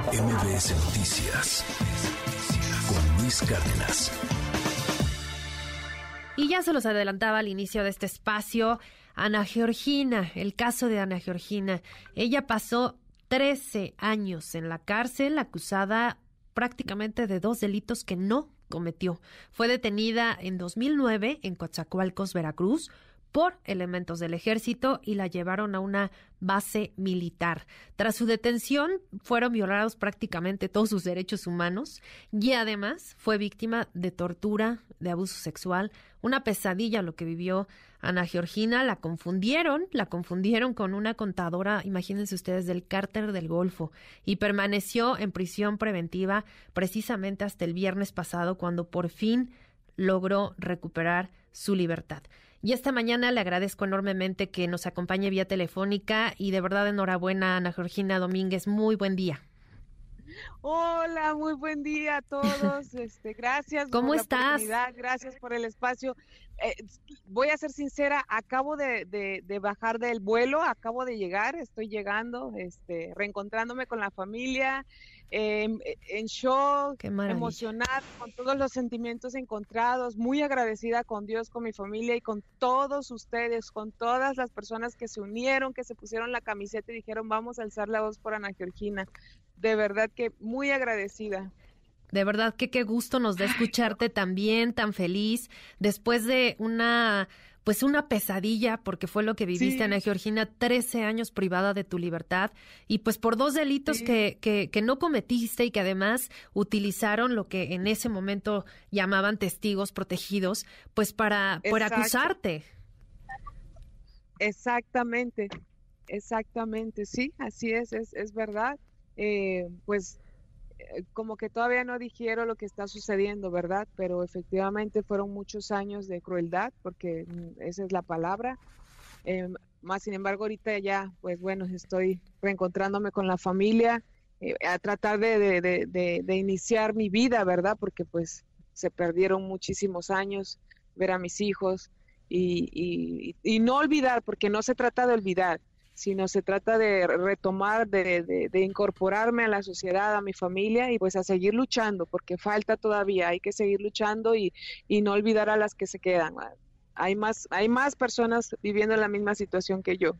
MBS Noticias con Luis Cárdenas. Y ya se los adelantaba al inicio de este espacio, Ana Georgina, el caso de Ana Georgina. Ella pasó 13 años en la cárcel acusada prácticamente de dos delitos que no cometió. Fue detenida en 2009 en Coatzacoalcos, Veracruz, por elementos del ejército y la llevaron a una base militar. Tras su detención fueron violados prácticamente todos sus derechos humanos y además fue víctima de tortura, de abuso sexual, una pesadilla lo que vivió Ana Georgina, la confundieron, la confundieron con una contadora, imagínense ustedes, del cárter del Golfo y permaneció en prisión preventiva precisamente hasta el viernes pasado cuando por fin logró recuperar su libertad. Y esta mañana le agradezco enormemente que nos acompañe vía telefónica y de verdad enhorabuena Ana Georgina Domínguez. Muy buen día. Hola, muy buen día a todos. Este, gracias ¿Cómo por estás? la oportunidad, gracias por el espacio. Eh, voy a ser sincera, acabo de, de, de, bajar del vuelo, acabo de llegar, estoy llegando, este, reencontrándome con la familia, eh, en shock, emocionada, con todos los sentimientos encontrados, muy agradecida con Dios, con mi familia y con todos ustedes, con todas las personas que se unieron, que se pusieron la camiseta y dijeron vamos a alzar la voz por Ana Georgina. De verdad que muy agradecida. De verdad que qué gusto nos da escucharte también, tan feliz, después de una pues una pesadilla, porque fue lo que viviste, sí. Ana Georgina, 13 años privada de tu libertad y pues por dos delitos sí. que, que, que, no cometiste y que además utilizaron lo que en ese momento llamaban testigos protegidos, pues para, para acusarte. Exactamente, exactamente, sí, así es, es, es verdad. Eh, pues como que todavía no dijeron lo que está sucediendo, ¿verdad? Pero efectivamente fueron muchos años de crueldad, porque esa es la palabra. Eh, más sin embargo, ahorita ya, pues bueno, estoy reencontrándome con la familia, eh, a tratar de, de, de, iniciar mi vida, ¿verdad? Porque pues se perdieron muchísimos años, ver a mis hijos y, y no olvidar, porque no se trata de olvidar, sino se trata de retomar, de, de, incorporarme a la sociedad, a mi familia y pues a seguir luchando, porque falta todavía, hay que seguir luchando y, y no olvidar a las que se quedan. Hay más, hay más personas viviendo en la misma situación que yo.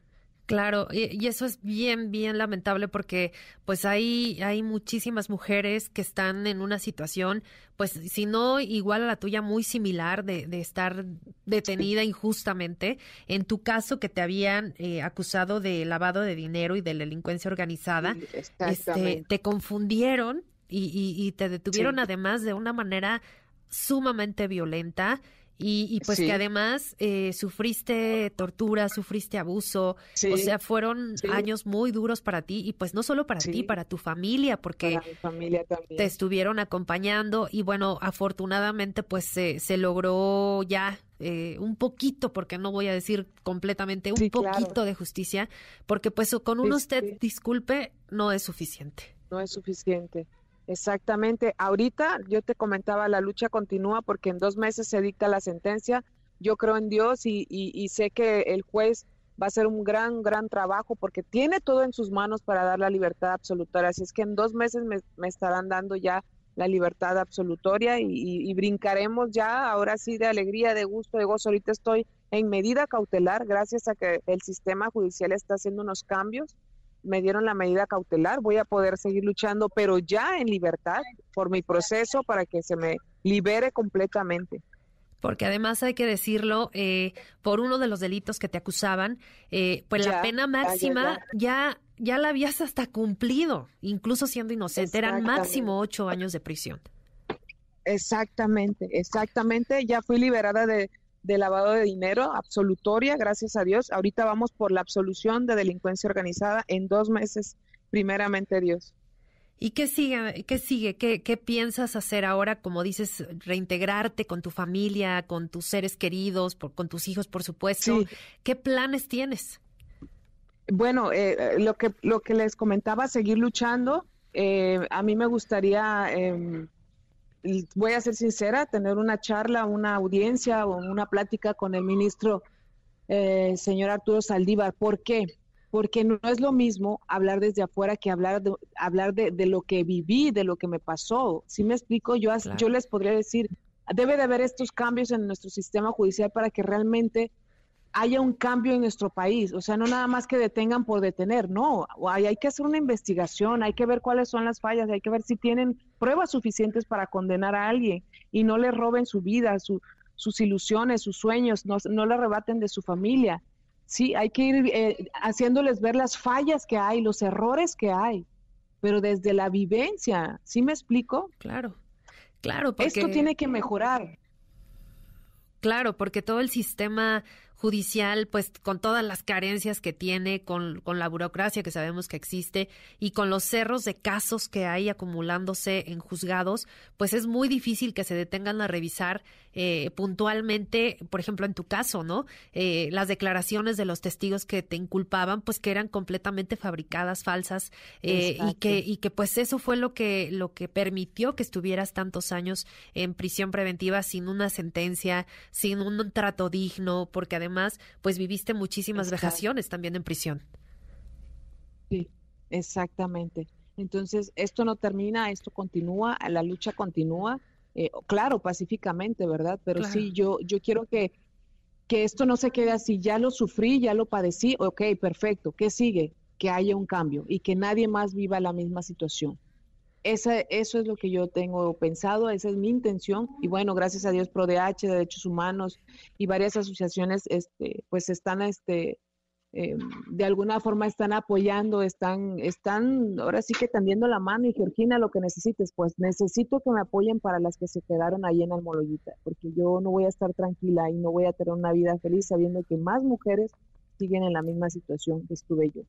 Claro, y, eso es bien, bien lamentable porque pues hay, hay muchísimas mujeres que están en una situación, pues si no igual a la tuya, muy similar de, de estar detenida injustamente. En tu caso que te habían eh, acusado de lavado de dinero y de delincuencia organizada, este, te confundieron y, y, y te detuvieron sí. además de una manera sumamente violenta. Y, y, pues sí. que además eh, sufriste tortura, sufriste abuso, sí. o sea, fueron sí. años muy duros para ti y pues no solo para ti, para tu familia, porque familia te estuvieron acompañando y bueno, afortunadamente pues se, se logró ya eh, un poquito, porque no voy a decir completamente, un poquito claro. de justicia, porque pues con un usted disculpe no es suficiente. No es suficiente. Exactamente. Ahorita yo te comentaba, la lucha continúa porque en dos meses se dicta la sentencia. Yo creo en Dios y, y, y, sé que el juez va a hacer un gran, gran trabajo porque tiene todo en sus manos para dar la libertad absolutoria. Así es que en dos meses me, me estarán dando ya la libertad absolutoria y, y, brincaremos ya, ahora sí, de alegría, de gusto, de gozo. Ahorita estoy en medida cautelar gracias a que el sistema judicial está haciendo unos cambios me dieron la medida cautelar, voy a poder seguir luchando, pero ya en libertad por mi proceso para que se me libere completamente. Porque además hay que decirlo, eh, por uno de los delitos que te acusaban, eh, pues ya, la pena máxima ya, ya, ya, la habías hasta cumplido, incluso siendo inocente, eran máximo ocho años de prisión. Exactamente, exactamente, ya fui liberada de, de lavado de dinero, absolutoria, gracias a Dios. Ahorita vamos por la absolución de delincuencia organizada en dos meses, primeramente Dios. ¿Y qué sigue? ¿Qué sigue? ¿Qué, qué piensas hacer ahora? Como dices, reintegrarte con tu familia, con tus seres queridos, por, con tus hijos, por supuesto. Sí. ¿Qué planes tienes? Bueno, eh, lo que lo que les comentaba, seguir luchando. Eh, a mí me gustaría eh, voy a ser sincera, tener una charla, una audiencia o una plática con el ministro eh, señor Arturo Saldívar. ¿Por qué? porque no es lo mismo hablar desde afuera que hablar de, hablar de, lo que viví, de lo que me pasó. Si me explico, yo, yo les podría decir, debe de haber estos cambios en nuestro sistema judicial para que realmente haya un cambio en nuestro país. O sea, no nada más que detengan por detener, no. Hay, hay que hacer una investigación, hay que ver cuáles son las fallas, hay que ver si tienen pruebas suficientes para condenar a alguien y no le roben su vida, sus ilusiones, sus sueños, no, no le arrebaten de su familia. Sí, hay que ir eh, haciéndoles ver las fallas que hay, los errores que hay, pero desde la vivencia, ¿sí me explico? Claro, claro. Porque... Esto tiene que mejorar. Claro, porque todo el sistema judicial, pues con todas las carencias que tiene, con, con, la burocracia que sabemos que existe y con los cerros de casos que hay acumulándose en juzgados, pues es muy difícil que se detengan a revisar eh, puntualmente, por ejemplo, en tu caso, ¿no? Eh, las declaraciones de los testigos que te inculpaban, pues que eran completamente fabricadas, falsas, eh, y que y que pues eso fue lo que lo que permitió que estuvieras tantos años en prisión preventiva sin una sentencia, sin un trato digno, porque además además, pues viviste muchísimas vejaciones también en prisión. Sí, exactamente. Entonces, esto no termina, esto continúa, la lucha continúa, eh, claro, pacíficamente, ¿verdad? Pero sí, yo, yo quiero que, que esto no se quede así, ya lo sufrí, ya lo padecí, ok, perfecto, ¿qué sigue? Que haya un cambio y que nadie más viva la misma situación. Esa, eso es lo que yo tengo pensado, esa es mi intención. Y bueno, gracias a Dios, ProDH, Derechos Humanos y varias asociaciones, este, pues están, este, eh, de alguna forma están apoyando, están, están ahora sí que tendiendo la mano. Y Georgina, lo que necesites, pues necesito que me apoyen para las que se quedaron ahí en Almoloyita, porque yo no voy a estar tranquila y no voy a tener una vida feliz sabiendo que más mujeres siguen en la misma situación que estuve yo.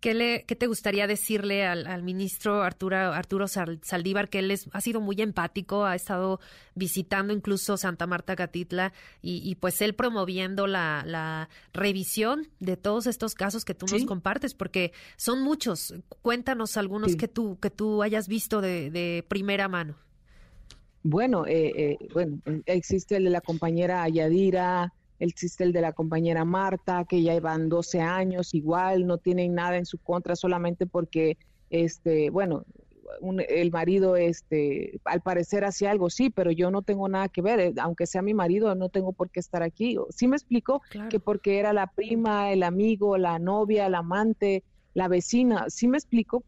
¿Qué, le, ¿Qué te gustaría decirle al, ministro Arturo, Arturo Saldívar, que él es, ha sido muy empático, ha estado visitando incluso Santa Marta Catitla y, pues él promoviendo la, la, revisión de todos estos casos que tú nos compartes, porque son muchos. Cuéntanos algunos que, tú, que tú hayas visto de, de primera mano. Bueno, eh, eh, bueno, existe el de la compañera Yadira, existe el de la compañera Marta, que ya llevan 12 años, igual, no tienen nada en su contra solamente porque, este, bueno, el marido, este, al parecer hacía algo, sí, pero yo no tengo nada que ver, eh, aunque sea mi marido, no tengo por qué estar aquí. Sí me explico que porque era la prima, el amigo, la novia, el amante, la vecina, sí me explico.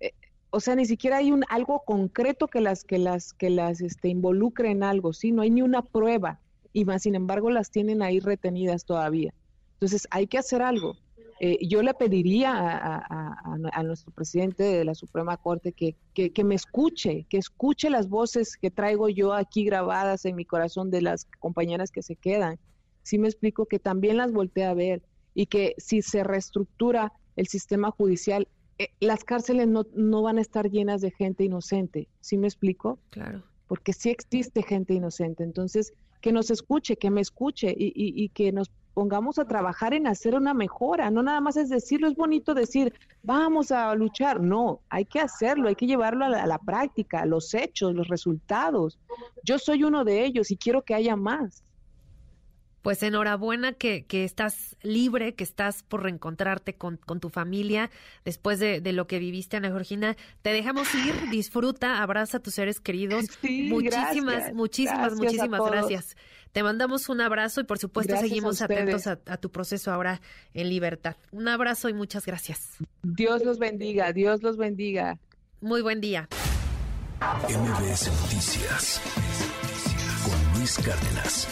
Eh, o sea, ni siquiera hay un algo concreto que las que las que las este, involucre en algo, sí, no hay ni una prueba y más sin embargo las tienen ahí retenidas todavía. Entonces hay que hacer algo. Eh, yo le pediría a, nuestro presidente de la Suprema Corte que, que, me escuche, que escuche las voces que traigo yo aquí grabadas en mi corazón de las compañeras que se quedan. Si me explico, que también las voltee a ver y que si se reestructura el sistema judicial, eh, las cárceles no, no van a estar llenas de gente inocente. ¿Sí me explico? Claro. Porque sí existe gente inocente. Entonces, que nos escuche, que me escuche y, que nos pongamos a trabajar en hacer una mejora. No nada más es decirlo, es bonito decir, vamos a luchar. No, hay que hacerlo, hay que llevarlo a la, a la práctica, los hechos, los resultados. Yo soy uno de ellos y quiero que haya más pues enhorabuena que, que, estás libre, que estás por reencontrarte con, con tu familia después de, de, lo que viviste, Ana Georgina. Te dejamos ir, disfruta, abraza a tus seres queridos. muchísimas, muchísimas, muchísimas gracias. Te mandamos un abrazo y por supuesto seguimos atentos a, a, tu proceso ahora en libertad. Un abrazo y muchas gracias. Dios los bendiga, Dios los bendiga. Muy buen día. MBS Noticias con Luis Cárdenas.